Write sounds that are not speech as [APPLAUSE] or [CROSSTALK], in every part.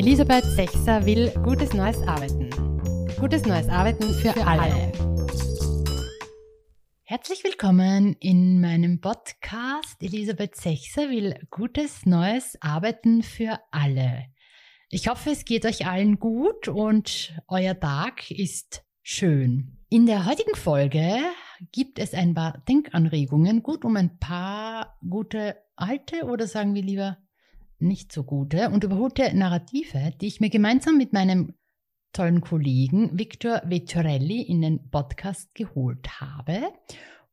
Elisabeth Sechser will gutes neues Arbeiten. Gutes neues Arbeiten für, für alle. alle. Herzlich willkommen in meinem Podcast. Elisabeth Sechser will gutes neues Arbeiten für alle. Ich hoffe, es geht euch allen gut und euer Tag ist schön. In der heutigen Folge gibt es ein paar Denkanregungen, gut um ein paar gute alte oder sagen wir lieber nicht so gute und überholte Narrative, die ich mir gemeinsam mit meinem tollen Kollegen Victor Vettorelli in den Podcast geholt habe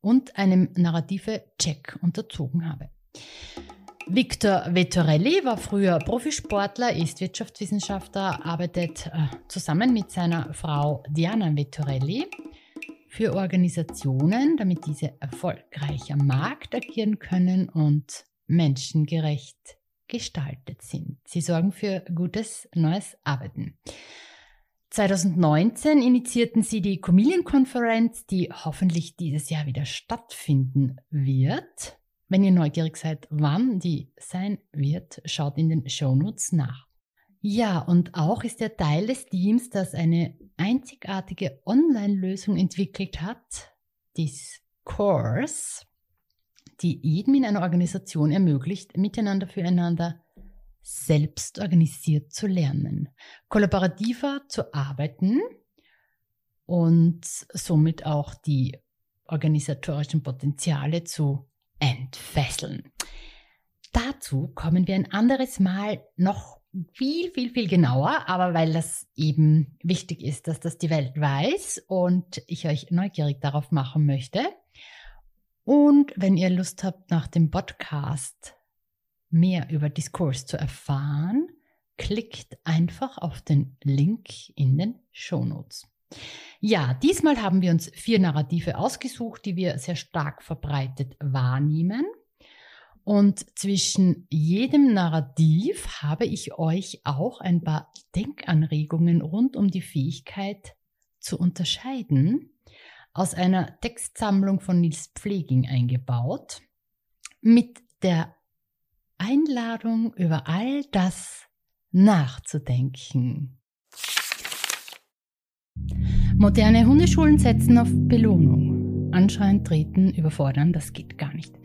und einem Narrative-Check unterzogen habe. Victor Vettorelli war früher Profisportler, ist Wirtschaftswissenschaftler, arbeitet äh, zusammen mit seiner Frau Diana Vettorelli für Organisationen, damit diese erfolgreich am Markt agieren können und menschengerecht gestaltet sind. Sie sorgen für gutes neues Arbeiten. 2019 initiierten sie die Comedian-Konferenz, die hoffentlich dieses Jahr wieder stattfinden wird. Wenn ihr neugierig seid, wann die sein wird, schaut in den Shownotes nach. Ja, und auch ist er Teil des Teams, das eine einzigartige Online-Lösung entwickelt hat, Discourse die jedem in einer Organisation ermöglicht, miteinander füreinander selbst organisiert zu lernen, kollaborativer zu arbeiten und somit auch die organisatorischen Potenziale zu entfesseln. Dazu kommen wir ein anderes Mal noch viel, viel, viel genauer, aber weil das eben wichtig ist, dass das die Welt weiß und ich euch neugierig darauf machen möchte, und wenn ihr Lust habt, nach dem Podcast mehr über Diskurs zu erfahren, klickt einfach auf den Link in den Shownotes. Ja, diesmal haben wir uns vier Narrative ausgesucht, die wir sehr stark verbreitet wahrnehmen. Und zwischen jedem Narrativ habe ich euch auch ein paar Denkanregungen rund um die Fähigkeit zu unterscheiden aus einer Textsammlung von Nils Pfleging eingebaut, mit der Einladung über all das nachzudenken. Moderne Hundeschulen setzen auf Belohnung. Anschreien, treten, überfordern, das geht gar nicht.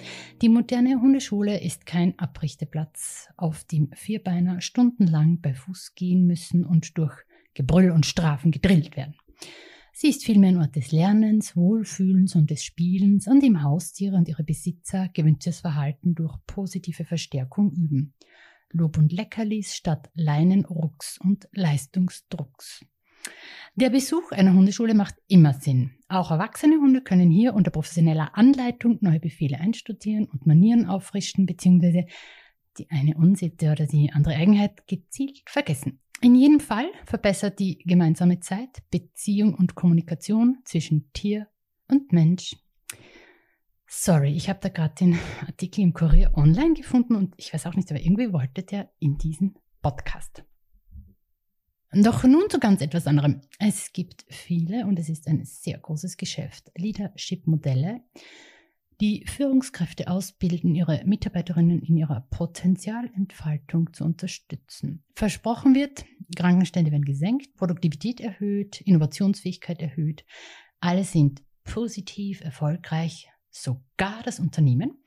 Die moderne Hundeschule ist kein Abrichteplatz, auf dem Vierbeiner stundenlang bei Fuß gehen müssen und durch Gebrüll und Strafen gedrillt werden. Sie ist vielmehr ein Ort des Lernens, Wohlfühlens und des Spielens, an dem Haustiere und ihre Besitzer gewünschtes Verhalten durch positive Verstärkung üben. Lob und Leckerlis statt Leinenrucks und Leistungsdrucks. Der Besuch einer Hundeschule macht immer Sinn. Auch erwachsene Hunde können hier unter professioneller Anleitung neue Befehle einstudieren und Manieren auffrischen bzw. die eine Unsitte oder die andere Eigenheit gezielt vergessen. In jedem Fall verbessert die gemeinsame Zeit Beziehung und Kommunikation zwischen Tier und Mensch. Sorry, ich habe da gerade den Artikel im Kurier online gefunden und ich weiß auch nicht, aber irgendwie wollte der in diesen Podcast. Doch nun zu ganz etwas anderem. Es gibt viele und es ist ein sehr großes Geschäft. Leadership-Modelle, die Führungskräfte ausbilden, ihre Mitarbeiterinnen in ihrer Potenzialentfaltung zu unterstützen. Versprochen wird, Krankenstände werden gesenkt, Produktivität erhöht, Innovationsfähigkeit erhöht. Alle sind positiv, erfolgreich, sogar das Unternehmen.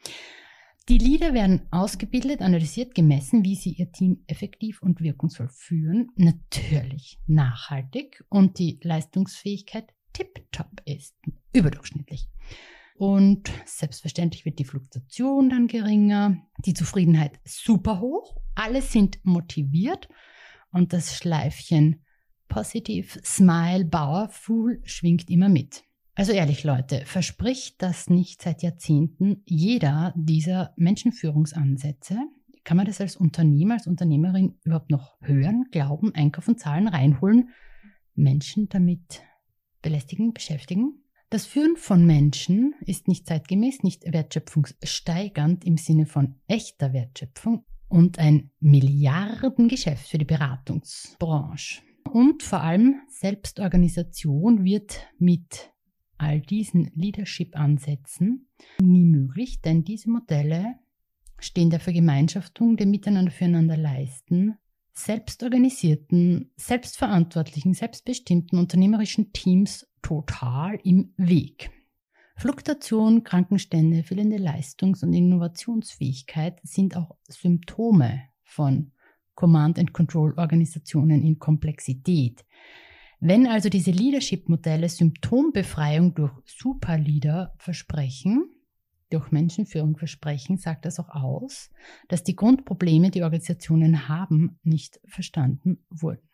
Die Leader werden ausgebildet, analysiert, gemessen, wie sie ihr Team effektiv und wirkungsvoll führen, natürlich nachhaltig und die Leistungsfähigkeit tiptop ist, überdurchschnittlich. Und selbstverständlich wird die Fluktuation dann geringer, die Zufriedenheit super hoch, alle sind motiviert und das Schleifchen Positive Smile Powerful schwingt immer mit. Also ehrlich Leute, verspricht das nicht seit Jahrzehnten jeder dieser Menschenführungsansätze? Kann man das als Unternehmer, als Unternehmerin überhaupt noch hören, glauben, einkaufen, zahlen, reinholen, Menschen damit belästigen, beschäftigen? Das Führen von Menschen ist nicht zeitgemäß, nicht wertschöpfungssteigernd im Sinne von echter Wertschöpfung und ein Milliardengeschäft für die Beratungsbranche. Und vor allem Selbstorganisation wird mit all diesen Leadership-Ansätzen nie möglich, denn diese Modelle stehen der Vergemeinschaftung, dem Miteinander füreinander leisten, selbstorganisierten, selbstverantwortlichen, selbstbestimmten unternehmerischen Teams total im Weg. Fluktuation, Krankenstände, fehlende Leistungs- und Innovationsfähigkeit sind auch Symptome von Command-and-Control-Organisationen in Komplexität. Wenn also diese Leadership-Modelle Symptombefreiung durch Superleader versprechen, durch Menschenführung versprechen, sagt das auch aus, dass die Grundprobleme, die Organisationen haben, nicht verstanden wurden.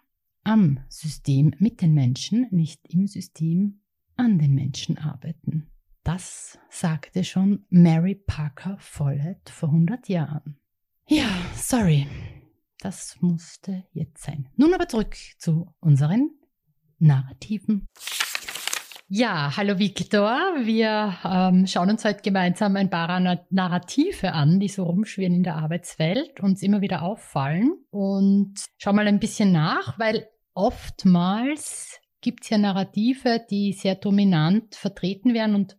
Am System mit den Menschen, nicht im System an den Menschen arbeiten. Das sagte schon Mary Parker Follett vor 100 Jahren. Ja, sorry. Das musste jetzt sein. Nun aber zurück zu unseren Narrativen. Ja, hallo Victor. Wir ähm, schauen uns heute gemeinsam ein paar Narrative an, die so rumschwirren in der Arbeitswelt, uns immer wieder auffallen. Und schau mal ein bisschen nach, weil oftmals gibt es ja Narrative, die sehr dominant vertreten werden und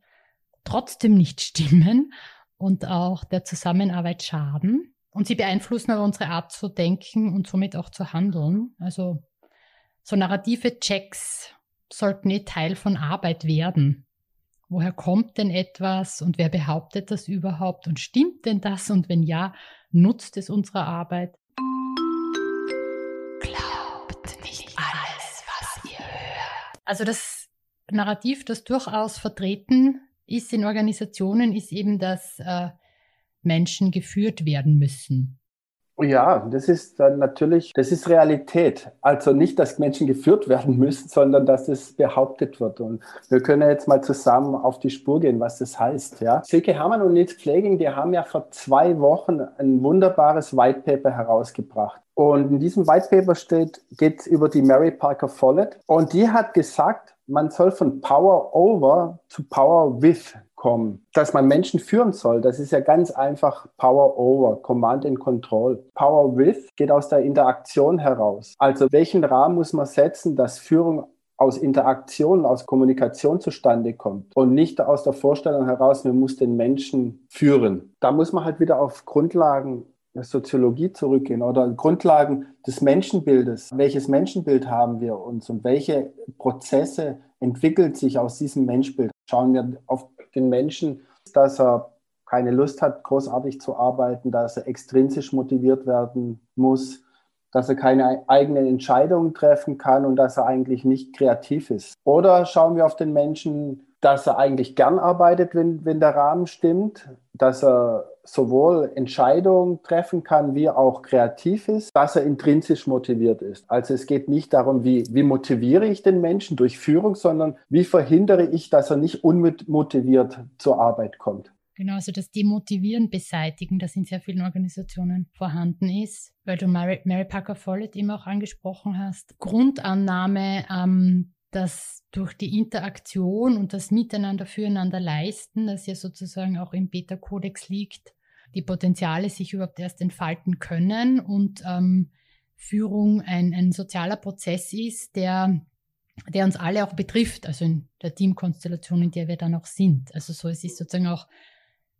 trotzdem nicht stimmen und auch der Zusammenarbeit schaden. Und sie beeinflussen aber unsere Art zu denken und somit auch zu handeln. Also so narrative Checks sollten eh Teil von Arbeit werden. Woher kommt denn etwas und wer behauptet das überhaupt und stimmt denn das und wenn ja, nutzt es unserer Arbeit? Glaubt nicht alles, was ihr hört. Also das Narrativ, das durchaus vertreten ist in Organisationen, ist eben, dass äh, Menschen geführt werden müssen. Ja, das ist dann natürlich, das ist Realität. Also nicht, dass Menschen geführt werden müssen, sondern dass es behauptet wird. Und wir können jetzt mal zusammen auf die Spur gehen, was das heißt. Ja. Silke Hermann und Nils Pfleging, die haben ja vor zwei Wochen ein wunderbares White Paper herausgebracht. Und in diesem White Paper steht, geht es über die Mary Parker Follett. Und die hat gesagt, man soll von Power over zu Power with kommen. Dass man Menschen führen soll, das ist ja ganz einfach Power over, Command and Control. Power with geht aus der Interaktion heraus. Also welchen Rahmen muss man setzen, dass Führung aus Interaktion, aus Kommunikation zustande kommt und nicht aus der Vorstellung heraus, man muss den Menschen führen. Da muss man halt wieder auf Grundlagen Soziologie zurückgehen oder Grundlagen des Menschenbildes. Welches Menschenbild haben wir uns und welche Prozesse entwickelt sich aus diesem Menschenbild? Schauen wir auf den Menschen, dass er keine Lust hat, großartig zu arbeiten, dass er extrinsisch motiviert werden muss, dass er keine eigenen Entscheidungen treffen kann und dass er eigentlich nicht kreativ ist. Oder schauen wir auf den Menschen, dass er eigentlich gern arbeitet, wenn, wenn der Rahmen stimmt, dass er sowohl Entscheidungen treffen kann, wie auch kreativ ist, dass er intrinsisch motiviert ist. Also es geht nicht darum, wie, wie motiviere ich den Menschen durch Führung, sondern wie verhindere ich, dass er nicht unmotiviert zur Arbeit kommt. Genau, also das Demotivieren beseitigen, das in sehr vielen Organisationen vorhanden ist, weil du Mary, Mary Parker Follett immer auch angesprochen hast. Grundannahme, ähm, dass durch die Interaktion und das Miteinander füreinander leisten, das ja sozusagen auch im Beta-Kodex liegt, die Potenziale sich überhaupt erst entfalten können und ähm, Führung ein, ein sozialer Prozess ist, der, der uns alle auch betrifft, also in der Teamkonstellation, in der wir dann auch sind. Also so es ist sozusagen auch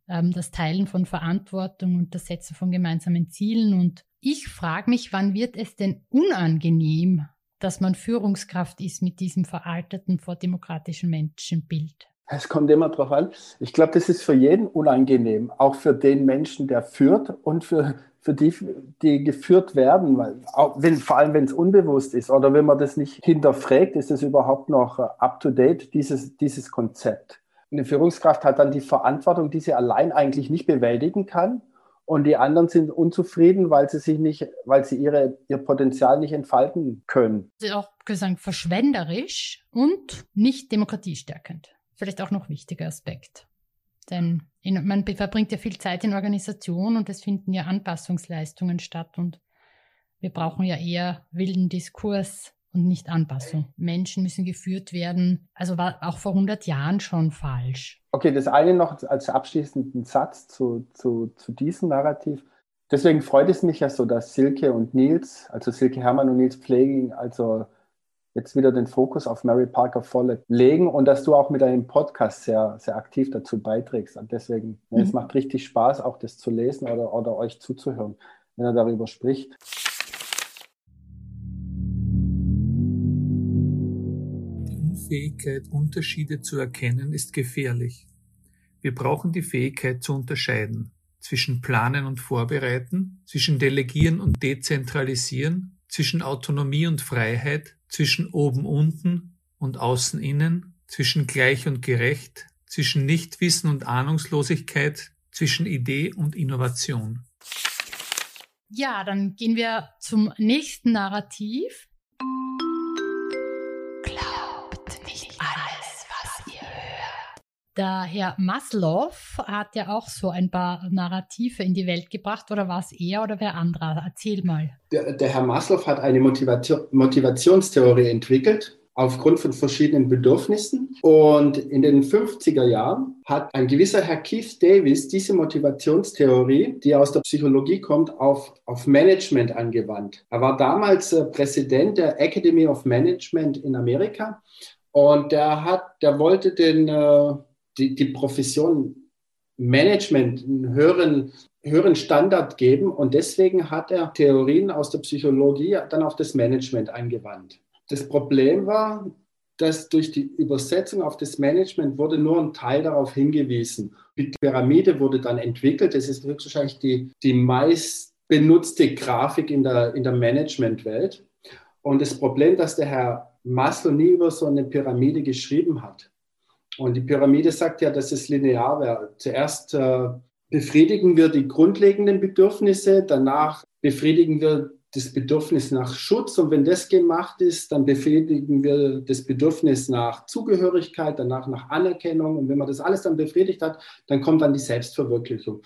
ähm, das Teilen von Verantwortung und das Setzen von gemeinsamen Zielen. Und ich frage mich, wann wird es denn unangenehm, dass man Führungskraft ist mit diesem veralteten vordemokratischen Menschenbild? Es kommt immer darauf an. Ich glaube, das ist für jeden unangenehm, auch für den Menschen, der führt und für, für die, die geführt werden, auch wenn, vor allem wenn es unbewusst ist oder wenn man das nicht hinterfragt, ist es überhaupt noch up-to-date, dieses, dieses Konzept. Eine Führungskraft hat dann die Verantwortung, die sie allein eigentlich nicht bewältigen kann und die anderen sind unzufrieden, weil sie sich nicht, weil sie ihre, ihr Potenzial nicht entfalten können. Also auch gesagt verschwenderisch und nicht demokratiestärkend. Vielleicht auch noch wichtiger Aspekt. Denn in, man verbringt ja viel Zeit in Organisation und es finden ja Anpassungsleistungen statt und wir brauchen ja eher wilden Diskurs und nicht Anpassung. Menschen müssen geführt werden. Also war auch vor 100 Jahren schon falsch. Okay, das eine noch als abschließenden Satz zu, zu, zu diesem Narrativ. Deswegen freut es mich ja so, dass Silke und Nils, also Silke Hermann und Nils Pfleging, also jetzt wieder den Fokus auf Mary Parker Follett legen und dass du auch mit deinem Podcast sehr, sehr aktiv dazu beiträgst. Und deswegen, mhm. es macht richtig Spaß, auch das zu lesen oder, oder euch zuzuhören, wenn er darüber spricht. Unfähigkeit, Unterschiede zu erkennen, ist gefährlich. Wir brauchen die Fähigkeit zu unterscheiden zwischen Planen und Vorbereiten, zwischen Delegieren und Dezentralisieren, zwischen Autonomie und Freiheit, zwischen oben unten und außen innen, zwischen gleich und gerecht, zwischen Nichtwissen und Ahnungslosigkeit, zwischen Idee und Innovation. Ja, dann gehen wir zum nächsten Narrativ. Der Herr Maslow hat ja auch so ein paar Narrative in die Welt gebracht, oder war es er oder wer anderer? Erzähl mal. Der, der Herr Maslow hat eine Motivation, Motivationstheorie entwickelt, aufgrund von verschiedenen Bedürfnissen. Und in den 50er Jahren hat ein gewisser Herr Keith Davis diese Motivationstheorie, die aus der Psychologie kommt, auf, auf Management angewandt. Er war damals äh, Präsident der Academy of Management in Amerika und der hat, der wollte den, äh, die, die Profession Management einen höheren höheren Standard geben und deswegen hat er Theorien aus der Psychologie dann auf das Management angewandt. Das Problem war, dass durch die Übersetzung auf das Management wurde nur ein Teil darauf hingewiesen. Die Pyramide wurde dann entwickelt. Das ist höchstwahrscheinlich die, die meist benutzte Grafik in der, in der Managementwelt. Und das Problem, dass der Herr Maslow nie über so eine Pyramide geschrieben hat. Und die Pyramide sagt ja, dass es linear wäre. Zuerst äh, befriedigen wir die grundlegenden Bedürfnisse, danach befriedigen wir das Bedürfnis nach Schutz und wenn das gemacht ist, dann befriedigen wir das Bedürfnis nach Zugehörigkeit, danach nach Anerkennung und wenn man das alles dann befriedigt hat, dann kommt dann die Selbstverwirklichung.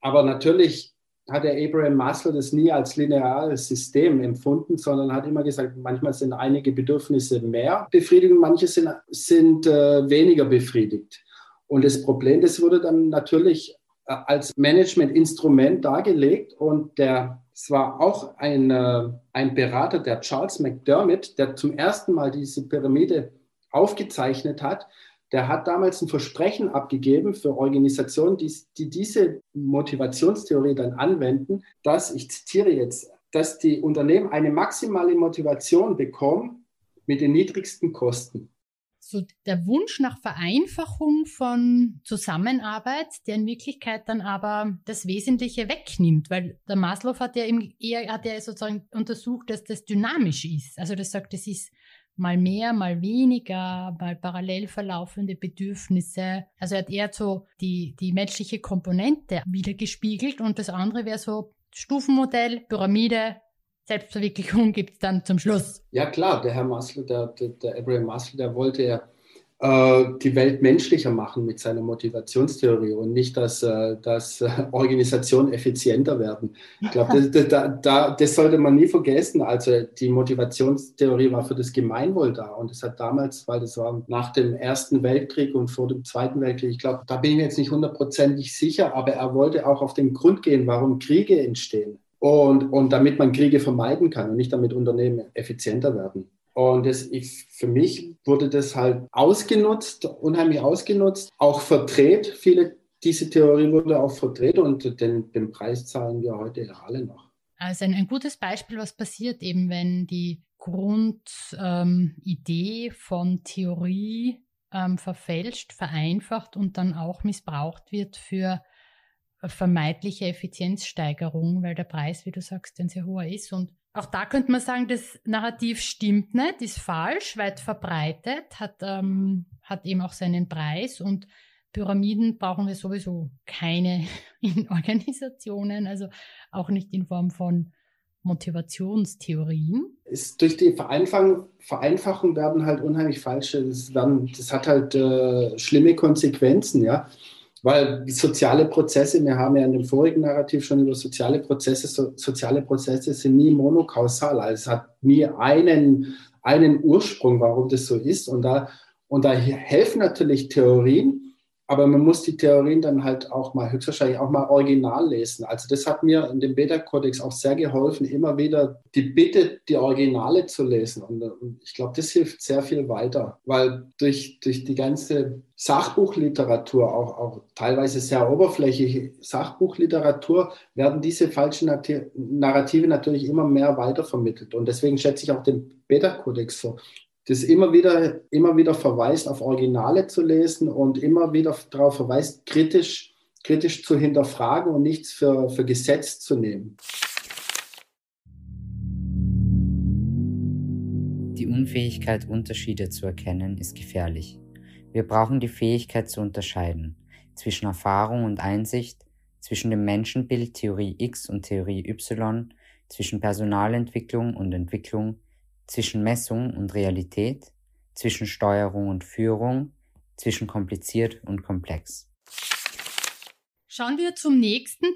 Aber natürlich hat der Abraham Maslow das nie als lineares System empfunden, sondern hat immer gesagt, manchmal sind einige Bedürfnisse mehr befriedigt manche sind, sind äh, weniger befriedigt. Und das Problem, das wurde dann natürlich äh, als Managementinstrument dargelegt und der es war auch ein, äh, ein Berater, der Charles McDermott, der zum ersten Mal diese Pyramide aufgezeichnet hat. Der hat damals ein Versprechen abgegeben für Organisationen, die, die diese Motivationstheorie dann anwenden, dass, ich zitiere jetzt, dass die Unternehmen eine maximale Motivation bekommen mit den niedrigsten Kosten so der Wunsch nach Vereinfachung von Zusammenarbeit, der in Wirklichkeit dann aber das Wesentliche wegnimmt, weil der Maslow hat ja eher hat ja sozusagen untersucht, dass das dynamisch ist. Also das sagt, es ist mal mehr, mal weniger, mal parallel verlaufende Bedürfnisse. Also er hat eher so die, die menschliche Komponente wiedergespiegelt und das andere wäre so Stufenmodell, Pyramide, Selbstverwirklichung gibt es dann zum Schluss. Ja klar, der Herr Maslow, der, der, der Abraham Maslow, der wollte ja die Welt menschlicher machen mit seiner Motivationstheorie und nicht, dass, äh, dass äh, Organisationen effizienter werden. Ich glaube, das, das, das, sollte man nie vergessen. Also die Motivationstheorie war für das Gemeinwohl da und es hat damals, weil das war nach dem Ersten Weltkrieg und vor dem Zweiten Weltkrieg, ich glaube, da bin ich mir jetzt nicht hundertprozentig sicher, aber er wollte auch auf den Grund gehen, warum Kriege entstehen. Und, und damit man Kriege vermeiden kann und nicht damit Unternehmen effizienter werden. Und das, ich, für mich wurde das halt ausgenutzt, unheimlich ausgenutzt, auch verdreht. Viele, diese Theorie wurde auch verdreht und den, den Preis zahlen wir heute alle noch. Also ein, ein gutes Beispiel, was passiert eben, wenn die Grundidee ähm, von Theorie ähm, verfälscht, vereinfacht und dann auch missbraucht wird für vermeidliche Effizienzsteigerung, weil der Preis, wie du sagst, ein sehr hoher ist. Und auch da könnte man sagen, das Narrativ stimmt nicht, ist falsch, weit verbreitet, hat, ähm, hat eben auch seinen Preis und Pyramiden brauchen wir sowieso keine [LAUGHS] in Organisationen, also auch nicht in Form von Motivationstheorien. Ist durch die Vereinfachung, Vereinfachung werden halt unheimlich falsche, das, werden, das hat halt äh, schlimme Konsequenzen, ja. Weil soziale Prozesse, wir haben ja in dem vorigen Narrativ schon über soziale Prozesse, so, soziale Prozesse sind nie monokausal. Also es hat nie einen, einen Ursprung, warum das so ist. Und da, und da helfen natürlich Theorien, aber man muss die Theorien dann halt auch mal höchstwahrscheinlich auch mal original lesen. Also das hat mir in dem Beta-Kodex auch sehr geholfen, immer wieder die Bitte, die Originale zu lesen. Und, und ich glaube, das hilft sehr viel weiter, weil durch, durch die ganze Sachbuchliteratur, auch, auch teilweise sehr oberflächliche Sachbuchliteratur, werden diese falschen Narrative natürlich immer mehr weitervermittelt. Und deswegen schätze ich auch den Beta-Kodex so das immer wieder, immer wieder verweist, auf Originale zu lesen und immer wieder darauf verweist, kritisch, kritisch zu hinterfragen und nichts für, für Gesetz zu nehmen. Die Unfähigkeit, Unterschiede zu erkennen, ist gefährlich. Wir brauchen die Fähigkeit zu unterscheiden zwischen Erfahrung und Einsicht, zwischen dem Menschenbild Theorie X und Theorie Y, zwischen Personalentwicklung und Entwicklung, zwischen Messung und Realität, zwischen Steuerung und Führung, zwischen kompliziert und komplex. Schauen wir zum nächsten.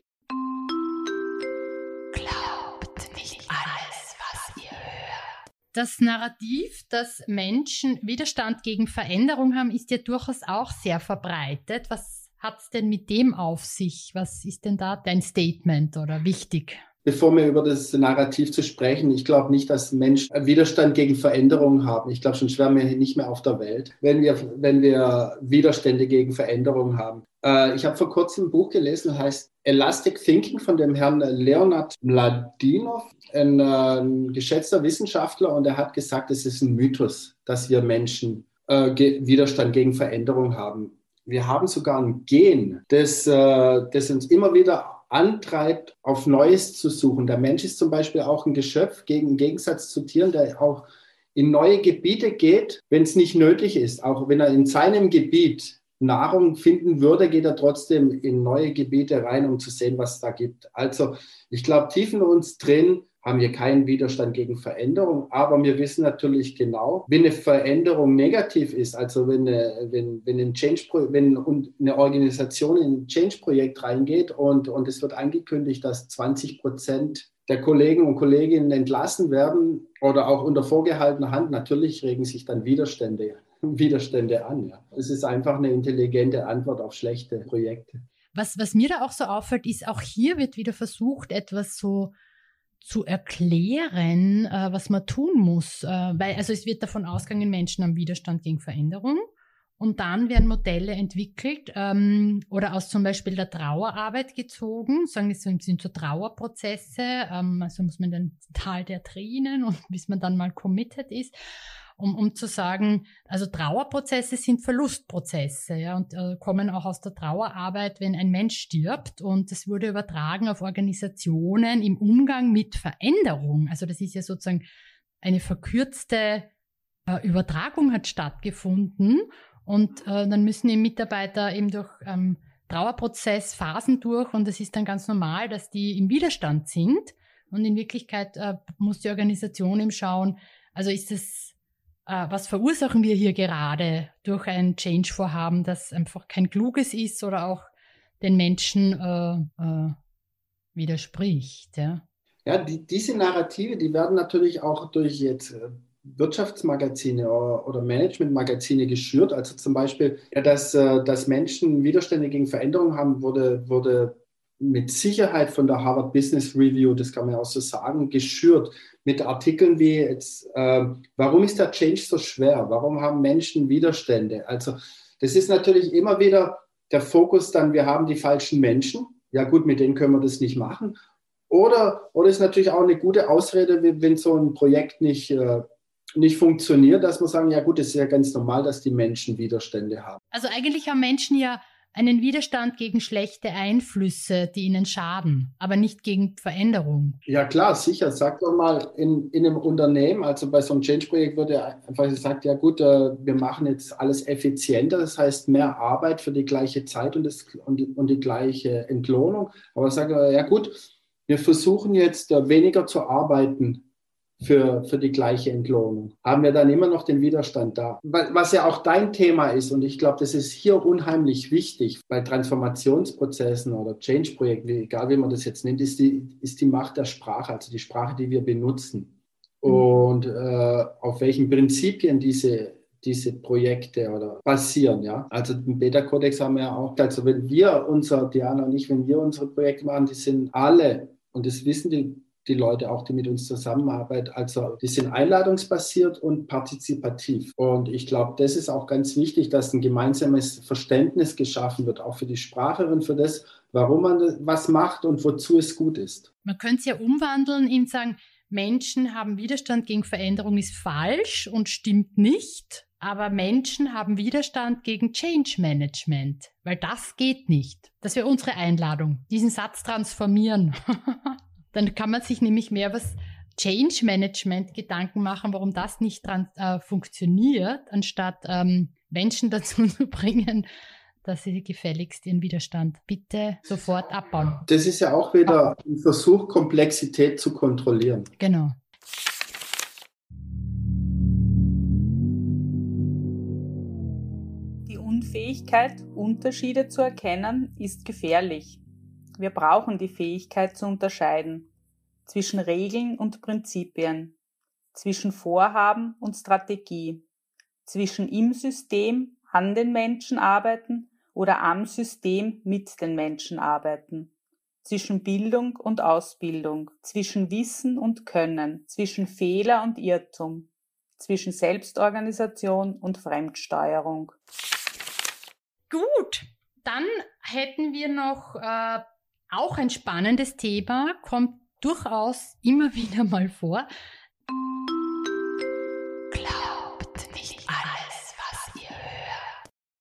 Glaubt nicht alles, was ihr hört. Das Narrativ, dass Menschen Widerstand gegen Veränderung haben, ist ja durchaus auch sehr verbreitet. Was hat es denn mit dem auf sich? Was ist denn da dein Statement oder wichtig? Bevor wir über das Narrativ zu sprechen, ich glaube nicht, dass Menschen Widerstand gegen Veränderungen haben. Ich glaube, schon wären wir nicht mehr auf der Welt, wenn wir, wenn wir Widerstände gegen Veränderungen haben. Äh, ich habe vor kurzem ein Buch gelesen, heißt Elastic Thinking von dem Herrn Leonard Mladinov, ein, äh, geschätzter Wissenschaftler, und er hat gesagt, es ist ein Mythos, dass wir Menschen äh, Widerstand gegen Veränderungen haben. Wir haben sogar ein Gen, das, äh, das uns immer wieder antreibt, auf Neues zu suchen. Der Mensch ist zum Beispiel auch ein Geschöpf, gegen, im Gegensatz zu Tieren, der auch in neue Gebiete geht, wenn es nicht nötig ist. Auch wenn er in seinem Gebiet Nahrung finden würde, geht er trotzdem in neue Gebiete rein, um zu sehen, was es da gibt. Also ich glaube, tief in uns drin haben wir keinen Widerstand gegen Veränderung, aber wir wissen natürlich genau, wenn eine Veränderung negativ ist, also wenn, eine, wenn, wenn, ein Change, wenn eine Organisation in ein Change-Projekt reingeht und, und es wird angekündigt, dass 20 Prozent der Kollegen und Kolleginnen entlassen werden oder auch unter vorgehaltener Hand, natürlich regen sich dann Widerstände, [LAUGHS] Widerstände an. Ja. Es ist einfach eine intelligente Antwort auf schlechte Projekte. Was, was mir da auch so auffällt, ist, auch hier wird wieder versucht, etwas so zu erklären, äh, was man tun muss. Äh, weil, also es wird davon ausgegangen, Menschen haben Widerstand gegen Veränderung. Und dann werden Modelle entwickelt ähm, oder aus zum Beispiel der Trauerarbeit gezogen, sagen es sind so Trauerprozesse, ähm, also muss man dann Tal der Tränen und [LAUGHS] bis man dann mal committed ist um, um zu sagen, also Trauerprozesse sind Verlustprozesse, ja, und äh, kommen auch aus der Trauerarbeit, wenn ein Mensch stirbt und es wurde übertragen auf Organisationen im Umgang mit Veränderung. Also das ist ja sozusagen eine verkürzte äh, Übertragung hat stattgefunden und äh, dann müssen die Mitarbeiter eben durch ähm, Trauerprozess Phasen durch und es ist dann ganz normal, dass die im Widerstand sind. Und in Wirklichkeit äh, muss die Organisation eben schauen, also ist es was verursachen wir hier gerade durch ein Change-Vorhaben, das einfach kein kluges ist oder auch den Menschen äh, äh, widerspricht. Ja, ja die, diese Narrative, die werden natürlich auch durch jetzt äh, Wirtschaftsmagazine oder Managementmagazine geschürt. Also zum Beispiel, ja, dass, äh, dass Menschen Widerstände gegen Veränderungen haben, wurde, wurde mit Sicherheit von der Harvard Business Review, das kann man auch so sagen, geschürt mit Artikeln wie jetzt, äh, warum ist der Change so schwer? Warum haben Menschen Widerstände? Also das ist natürlich immer wieder der Fokus dann, wir haben die falschen Menschen. Ja gut, mit denen können wir das nicht machen. Oder, oder ist natürlich auch eine gute Ausrede, wenn so ein Projekt nicht, äh, nicht funktioniert, dass wir sagen, ja gut, es ist ja ganz normal, dass die Menschen Widerstände haben. Also eigentlich haben Menschen ja einen Widerstand gegen schlechte Einflüsse, die ihnen schaden, aber nicht gegen Veränderung. Ja klar, sicher. Sag doch mal, in, in einem Unternehmen, also bei so einem Change-Projekt wird ja einfach gesagt, ja gut, äh, wir machen jetzt alles effizienter, das heißt mehr Arbeit für die gleiche Zeit und, das, und, die, und die gleiche Entlohnung. Aber sag ja gut, wir versuchen jetzt äh, weniger zu arbeiten für, für die gleiche Entlohnung. Haben wir dann immer noch den Widerstand da. Was ja auch dein Thema ist, und ich glaube, das ist hier unheimlich wichtig bei Transformationsprozessen oder Change-Projekten, egal wie man das jetzt nennt, ist die, ist die Macht der Sprache, also die Sprache, die wir benutzen. Mhm. Und äh, auf welchen Prinzipien diese, diese Projekte oder basieren, ja. Also den Beta-Kodex haben wir ja auch, also wenn wir unser, Diana und ich, wenn wir unsere Projekte machen, die sind alle, und das wissen die die Leute auch, die mit uns zusammenarbeiten. Also die sind einladungsbasiert und partizipativ. Und ich glaube, das ist auch ganz wichtig, dass ein gemeinsames Verständnis geschaffen wird, auch für die Sprache und für das, warum man was macht und wozu es gut ist. Man könnte es ja umwandeln, ihm sagen, Menschen haben Widerstand gegen Veränderung ist falsch und stimmt nicht. Aber Menschen haben Widerstand gegen Change Management, weil das geht nicht. Das wäre unsere Einladung. Diesen Satz transformieren. [LAUGHS] Dann kann man sich nämlich mehr was Change Management Gedanken machen, warum das nicht dran, äh, funktioniert, anstatt ähm, Menschen [LAUGHS] dazu zu bringen, dass sie gefälligst ihren Widerstand bitte sofort abbauen. Das ist ja auch wieder ein Versuch, Komplexität zu kontrollieren. Genau. Die Unfähigkeit, Unterschiede zu erkennen, ist gefährlich. Wir brauchen die Fähigkeit zu unterscheiden zwischen Regeln und Prinzipien, zwischen Vorhaben und Strategie, zwischen im System an den Menschen arbeiten oder am System mit den Menschen arbeiten, zwischen Bildung und Ausbildung, zwischen Wissen und Können, zwischen Fehler und Irrtum, zwischen Selbstorganisation und Fremdsteuerung. Gut, dann hätten wir noch äh, auch ein spannendes Thema, kommt durchaus immer [LAUGHS] wieder mal vor.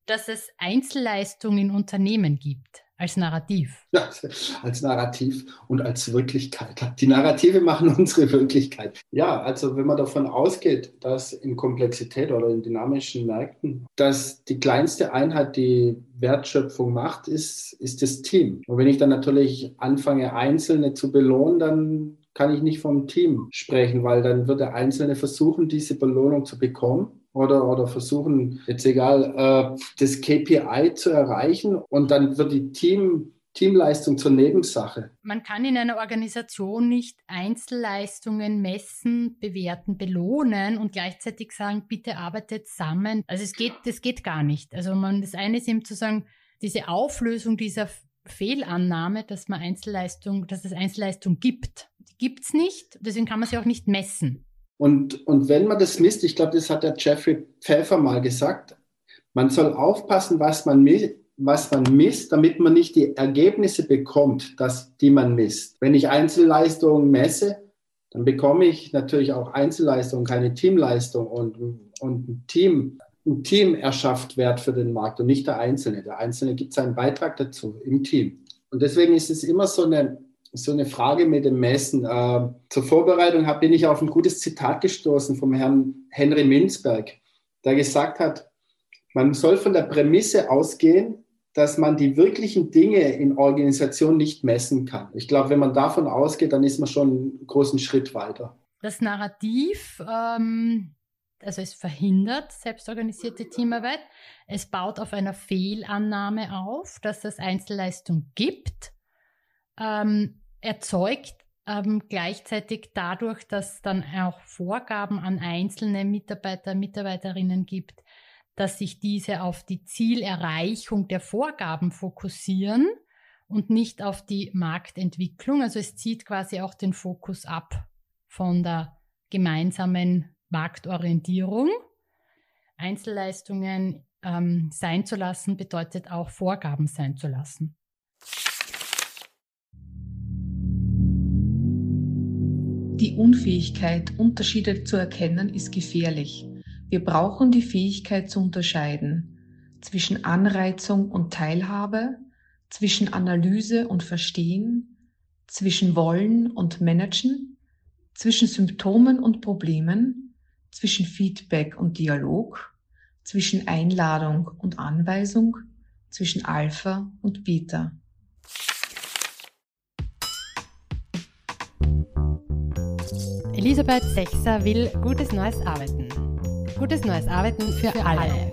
dass es Einzelleistungen in Unternehmen gibt als Narrativ. Ja, als Narrativ und als Wirklichkeit. Die Narrative machen [LAUGHS] unsere Wirklichkeit. Ja, also wenn man davon ausgeht, dass in Komplexität oder in dynamischen Märkten, dass die kleinste Einheit die Wertschöpfung macht, ist, ist das Team. Und wenn ich dann natürlich anfange, Einzelne zu belohnen, dann kann ich nicht vom Team sprechen, weil dann wird der Einzelne versuchen, diese Belohnung zu bekommen oder, oder versuchen, jetzt egal, äh, das KPI zu erreichen und dann wird die Team, Teamleistung zur Nebensache. Man kann in einer Organisation nicht Einzelleistungen messen, bewerten, belohnen und gleichzeitig sagen, bitte arbeitet zusammen. Also es geht, das geht gar nicht. Also man, das eine ist eben zu sagen, diese Auflösung dieser Fehlannahme, dass man Einzelleistung, dass es Einzelleistung gibt. Die gibt es nicht, deswegen kann man sie auch nicht messen. Und, und wenn man das misst, ich glaube, das hat der Jeffrey Pfeffer mal gesagt, man soll aufpassen, was man, was man misst, damit man nicht die Ergebnisse bekommt, dass, die man misst. Wenn ich Einzelleistungen messe, dann bekomme ich natürlich auch Einzelleistungen, keine Teamleistung und, und ein Team. Ein Team erschafft Wert für den Markt und nicht der Einzelne. Der Einzelne gibt seinen Beitrag dazu im Team. Und deswegen ist es immer so eine so eine Frage mit dem Messen. Äh, zur Vorbereitung bin ich auf ein gutes Zitat gestoßen vom Herrn Henry Minzberg, der gesagt hat, man soll von der Prämisse ausgehen, dass man die wirklichen Dinge in Organisationen nicht messen kann. Ich glaube, wenn man davon ausgeht, dann ist man schon einen großen Schritt weiter. Das Narrativ, ähm, also es verhindert selbstorganisierte Teamarbeit. Es baut auf einer Fehlannahme auf, dass es Einzelleistung gibt ähm, erzeugt ähm, gleichzeitig dadurch, dass dann auch Vorgaben an einzelne Mitarbeiter, Mitarbeiterinnen gibt, dass sich diese auf die Zielerreichung der Vorgaben fokussieren und nicht auf die Marktentwicklung. Also es zieht quasi auch den Fokus ab von der gemeinsamen Marktorientierung. Einzelleistungen ähm, sein zu lassen bedeutet auch Vorgaben sein zu lassen. Die Unfähigkeit, Unterschiede zu erkennen, ist gefährlich. Wir brauchen die Fähigkeit zu unterscheiden zwischen Anreizung und Teilhabe, zwischen Analyse und Verstehen, zwischen Wollen und Managen, zwischen Symptomen und Problemen, zwischen Feedback und Dialog, zwischen Einladung und Anweisung, zwischen Alpha und Beta. Elisabeth Sechser will gutes neues Arbeiten. Gutes neues Arbeiten für, alle.